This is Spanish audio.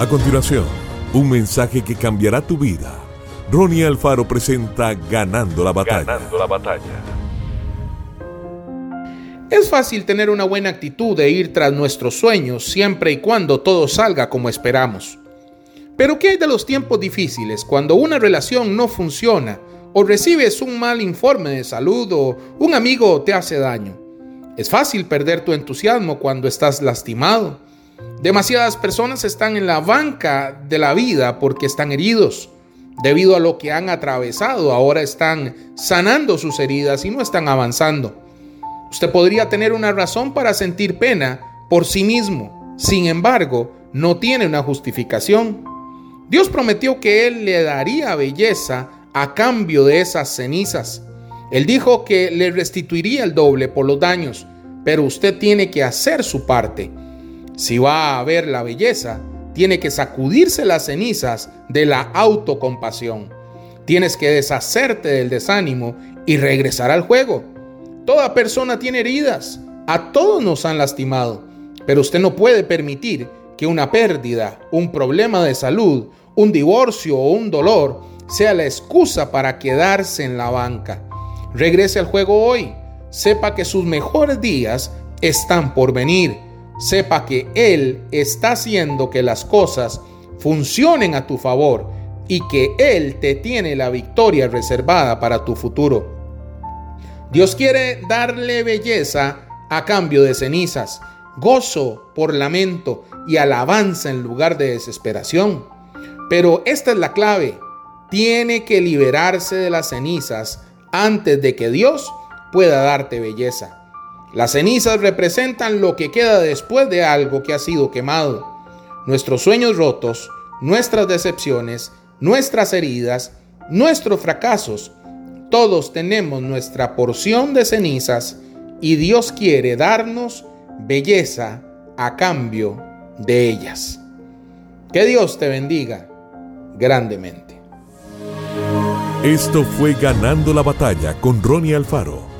A continuación, un mensaje que cambiará tu vida. Ronnie Alfaro presenta Ganando la batalla. Ganando la batalla. Es fácil tener una buena actitud de ir tras nuestros sueños siempre y cuando todo salga como esperamos. Pero ¿qué hay de los tiempos difíciles cuando una relación no funciona o recibes un mal informe de salud o un amigo te hace daño? Es fácil perder tu entusiasmo cuando estás lastimado Demasiadas personas están en la banca de la vida porque están heridos. Debido a lo que han atravesado, ahora están sanando sus heridas y no están avanzando. Usted podría tener una razón para sentir pena por sí mismo. Sin embargo, no tiene una justificación. Dios prometió que Él le daría belleza a cambio de esas cenizas. Él dijo que le restituiría el doble por los daños, pero usted tiene que hacer su parte. Si va a ver la belleza, tiene que sacudirse las cenizas de la autocompasión. Tienes que deshacerte del desánimo y regresar al juego. Toda persona tiene heridas, a todos nos han lastimado, pero usted no puede permitir que una pérdida, un problema de salud, un divorcio o un dolor sea la excusa para quedarse en la banca. Regrese al juego hoy. Sepa que sus mejores días están por venir sepa que Él está haciendo que las cosas funcionen a tu favor y que Él te tiene la victoria reservada para tu futuro. Dios quiere darle belleza a cambio de cenizas, gozo por lamento y alabanza en lugar de desesperación. Pero esta es la clave. Tiene que liberarse de las cenizas antes de que Dios pueda darte belleza. Las cenizas representan lo que queda después de algo que ha sido quemado. Nuestros sueños rotos, nuestras decepciones, nuestras heridas, nuestros fracasos. Todos tenemos nuestra porción de cenizas y Dios quiere darnos belleza a cambio de ellas. Que Dios te bendiga grandemente. Esto fue Ganando la Batalla con Ronnie Alfaro.